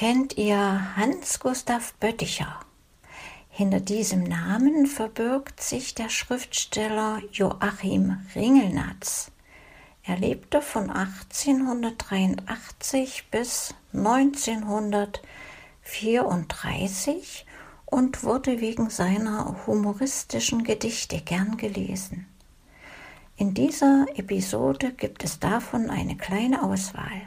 kennt ihr Hans Gustav Bötticher? Hinter diesem Namen verbirgt sich der Schriftsteller Joachim Ringelnatz. Er lebte von 1883 bis 1934 und wurde wegen seiner humoristischen Gedichte gern gelesen. In dieser Episode gibt es davon eine kleine Auswahl.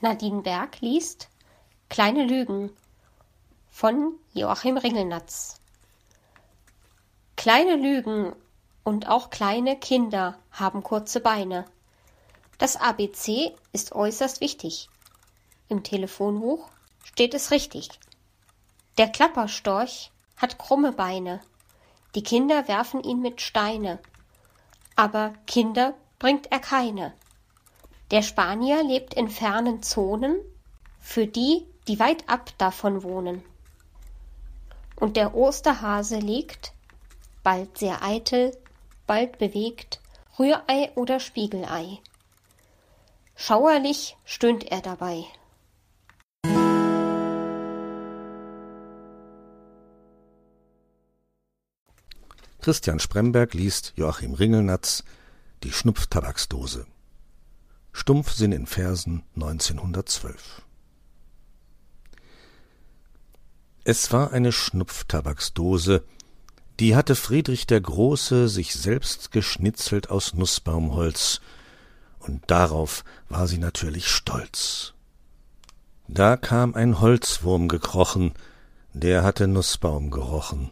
Nadine Berg liest Kleine Lügen von Joachim Ringelnatz. Kleine Lügen und auch kleine Kinder haben kurze Beine. Das ABC ist äußerst wichtig. Im Telefonbuch steht es richtig. Der Klapperstorch hat krumme Beine. Die Kinder werfen ihn mit Steine. Aber Kinder bringt er keine. Der Spanier lebt in fernen Zonen, für die, die weit ab davon wohnen. Und der Osterhase legt, bald sehr eitel, bald bewegt, Rührei oder Spiegelei. Schauerlich stöhnt er dabei. Christian Spremberg liest Joachim Ringelnatz Die Schnupftabaksdose. Stumpfsinn in Versen 1912 Es war eine Schnupftabaksdose, die hatte Friedrich der Große sich selbst geschnitzelt aus Nußbaumholz, und darauf war sie natürlich stolz. Da kam ein Holzwurm gekrochen, der hatte Nußbaum gerochen.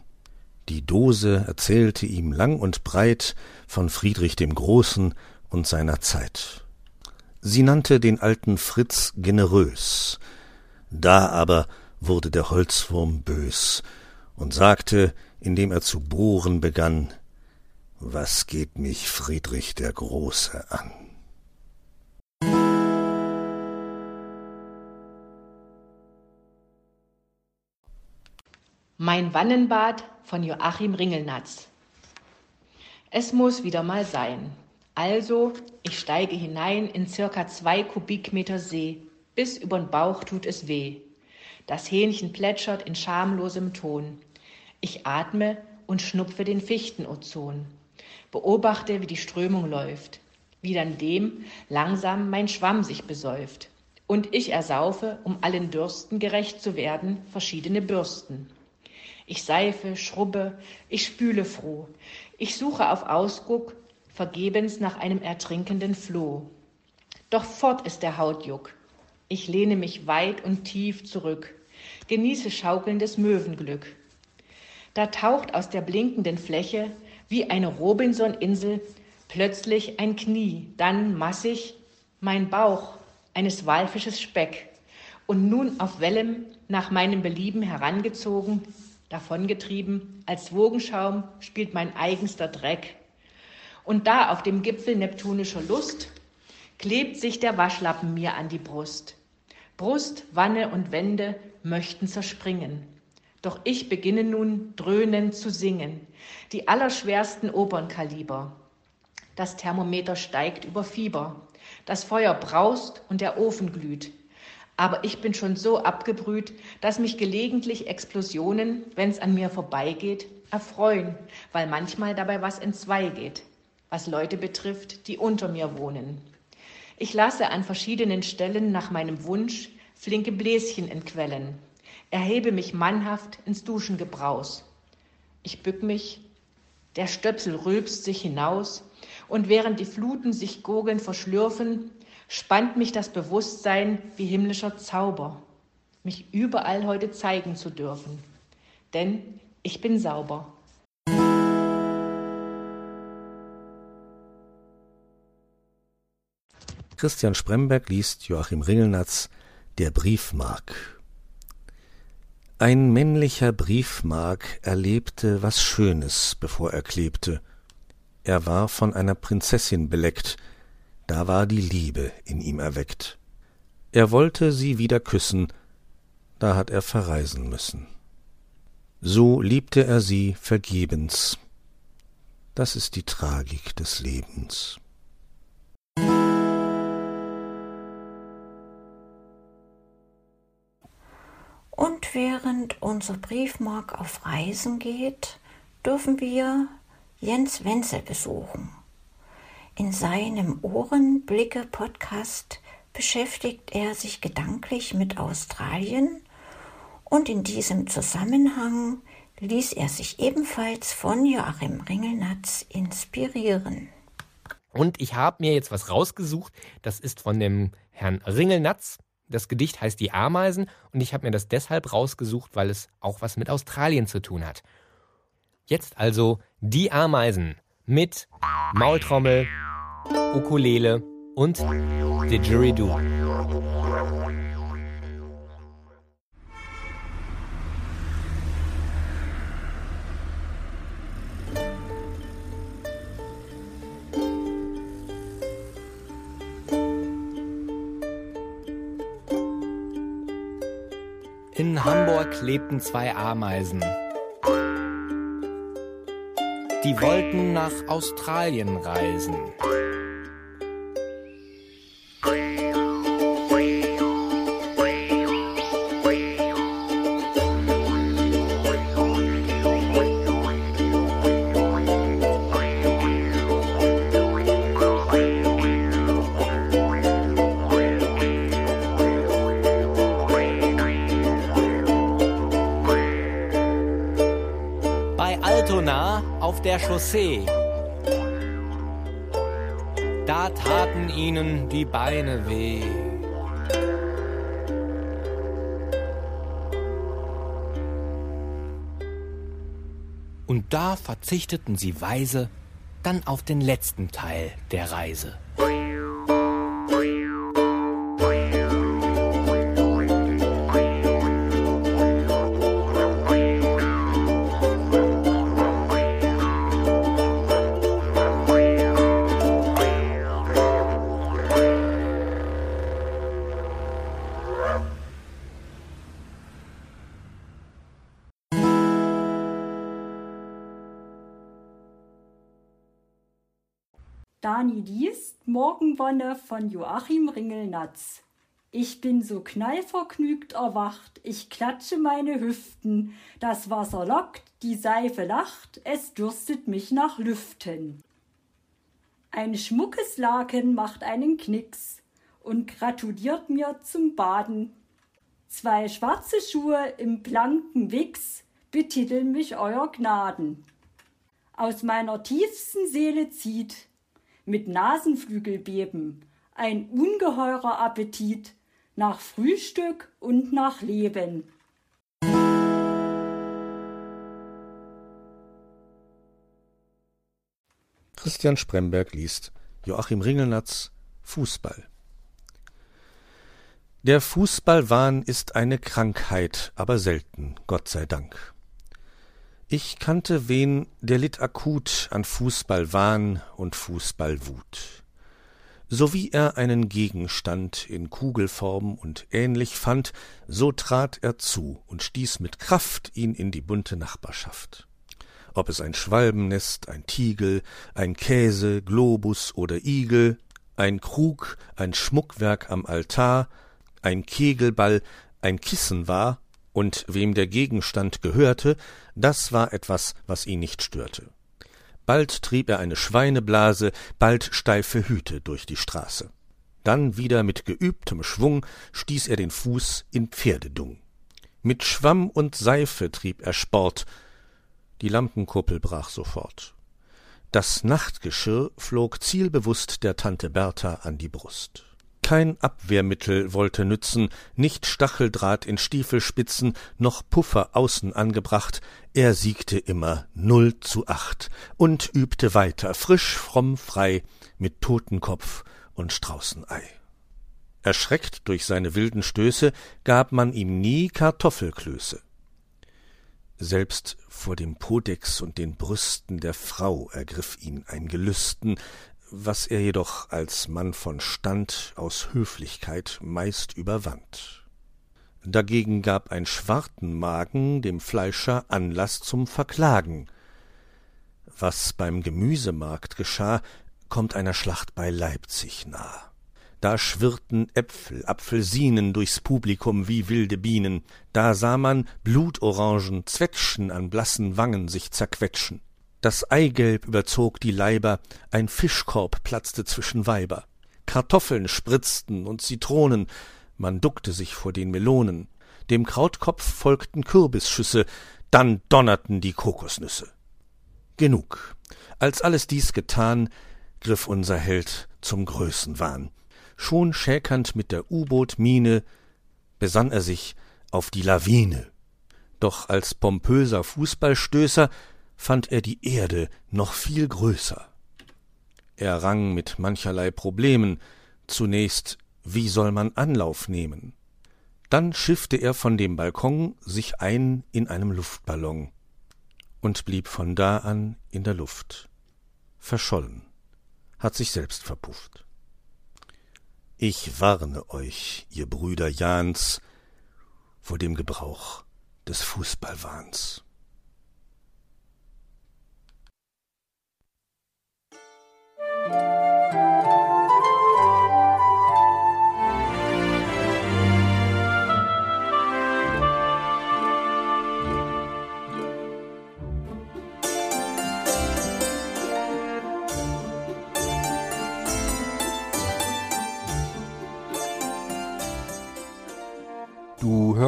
Die Dose erzählte ihm lang und breit von Friedrich dem Großen und seiner Zeit. Sie nannte den alten Fritz generös. Da aber wurde der Holzwurm bös und sagte, indem er zu bohren begann, was geht mich Friedrich der Große an? Mein Wannenbad von Joachim Ringelnatz. Es muss wieder mal sein. Also, ich steige hinein in circa zwei Kubikmeter See. Bis übern Bauch tut es weh. Das Hähnchen plätschert in schamlosem Ton. Ich atme und schnupfe den Fichtenozon. Beobachte, wie die Strömung läuft, wie dann dem langsam mein Schwamm sich besäuft. Und ich ersaufe, um allen Dürsten gerecht zu werden, verschiedene Bürsten. Ich seife, schrubbe, ich spüle froh. Ich suche auf Ausguck vergebens nach einem ertrinkenden Floh. Doch fort ist der Hautjuck. Ich lehne mich weit und tief zurück, genieße schaukelndes Möwenglück. Da taucht aus der blinkenden Fläche wie eine Robinson-Insel plötzlich ein Knie, dann massig mein Bauch eines Walfisches Speck und nun auf Wellen nach meinem Belieben herangezogen, davongetrieben, als Wogenschaum spielt mein eigenster Dreck und da auf dem Gipfel neptunischer Lust klebt sich der Waschlappen mir an die Brust. Brust, Wanne und Wände möchten zerspringen. Doch ich beginne nun dröhnend zu singen, die allerschwersten Opernkaliber. Das Thermometer steigt über Fieber, das Feuer braust und der Ofen glüht. Aber ich bin schon so abgebrüht, dass mich gelegentlich Explosionen, wenn's an mir vorbeigeht, erfreuen, weil manchmal dabei was entzwei geht was Leute betrifft, die unter mir wohnen. Ich lasse an verschiedenen Stellen nach meinem Wunsch flinke Bläschen entquellen, erhebe mich mannhaft ins Duschengebraus. Ich bück mich, der Stöpsel rülpst sich hinaus, und während die Fluten sich gurgeln verschlürfen, spannt mich das Bewusstsein wie himmlischer Zauber, mich überall heute zeigen zu dürfen. Denn ich bin sauber. Christian Spremberg liest Joachim Ringelnatz Der Briefmark. Ein männlicher Briefmark erlebte was Schönes, bevor er klebte. Er war von einer Prinzessin beleckt, da war die Liebe in ihm erweckt. Er wollte sie wieder küssen, da hat er verreisen müssen. So liebte er sie vergebens. Das ist die Tragik des Lebens. Und während unser Briefmark auf Reisen geht, dürfen wir Jens Wenzel besuchen. In seinem Ohrenblicke-Podcast beschäftigt er sich gedanklich mit Australien und in diesem Zusammenhang ließ er sich ebenfalls von Joachim Ringelnatz inspirieren. Und ich habe mir jetzt was rausgesucht, das ist von dem Herrn Ringelnatz. Das Gedicht heißt Die Ameisen und ich habe mir das deshalb rausgesucht, weil es auch was mit Australien zu tun hat. Jetzt also Die Ameisen mit Maultrommel, Ukulele und Didgeridoo. In Hamburg lebten zwei Ameisen. Die wollten nach Australien reisen. Chaussee. Da taten ihnen die Beine weh. Und da verzichteten sie weise dann auf den letzten Teil der Reise. Dani liest Morgenwonne von Joachim Ringelnatz. Ich bin so knallvergnügt erwacht, ich klatsche meine Hüften, das Wasser lockt, die Seife lacht, es dürstet mich nach Lüften. Ein schmuckes Laken macht einen Knicks und gratuliert mir zum Baden. Zwei schwarze Schuhe im blanken Wichs betiteln mich Euer Gnaden. Aus meiner tiefsten Seele zieht mit Nasenflügelbeben, ein ungeheurer Appetit nach Frühstück und nach Leben. Christian Spremberg liest Joachim Ringelnatz Fußball. Der Fußballwahn ist eine Krankheit, aber selten, Gott sei Dank. Ich kannte wen, der litt akut an Fußballwahn und Fußballwut. So wie er einen Gegenstand in Kugelform und ähnlich fand, so trat er zu und stieß mit Kraft ihn in die bunte Nachbarschaft. Ob es ein Schwalbennest, ein Tiegel, ein Käse, Globus oder Igel, ein Krug, ein Schmuckwerk am Altar, ein Kegelball, ein Kissen war, und wem der Gegenstand gehörte, das war etwas, was ihn nicht störte. Bald trieb er eine Schweineblase, bald steife Hüte durch die Straße. Dann wieder mit geübtem Schwung stieß er den Fuß in Pferdedung. Mit Schwamm und Seife trieb er Sport. Die Lampenkuppel brach sofort. Das Nachtgeschirr flog zielbewußt der Tante Bertha an die Brust. Kein Abwehrmittel wollte nützen, nicht Stacheldraht in Stiefelspitzen, noch Puffer außen angebracht, er siegte immer null zu acht und übte weiter, frisch, fromm, frei, mit Totenkopf und Straußenei. Erschreckt durch seine wilden Stöße gab man ihm nie Kartoffelklöße. Selbst vor dem Podex und den Brüsten der Frau ergriff ihn ein Gelüsten, was er jedoch als Mann von Stand aus Höflichkeit meist überwand. Dagegen gab ein Schwartenmagen dem Fleischer Anlaß zum Verklagen. Was beim Gemüsemarkt geschah, kommt einer Schlacht bei Leipzig nah. Da schwirrten Äpfel, Apfelsinen durchs Publikum wie wilde Bienen, da sah man Blutorangen, Zwetschgen an blassen Wangen sich zerquetschen. Das Eigelb überzog die Leiber, ein Fischkorb platzte zwischen Weiber. Kartoffeln spritzten und Zitronen, man duckte sich vor den Melonen. Dem Krautkopf folgten Kürbisschüsse, dann donnerten die Kokosnüsse. Genug. Als alles dies getan, griff unser Held zum Größenwahn schon schäkernd mit der U-Boot-Mine, besann er sich auf die Lawine. Doch als pompöser Fußballstößer fand er die Erde noch viel größer. Er rang mit mancherlei Problemen, zunächst, wie soll man Anlauf nehmen? Dann schiffte er von dem Balkon sich ein in einem Luftballon und blieb von da an in der Luft, verschollen, hat sich selbst verpufft. Ich warne euch, ihr Brüder Jans, vor dem Gebrauch des Fußballwahns.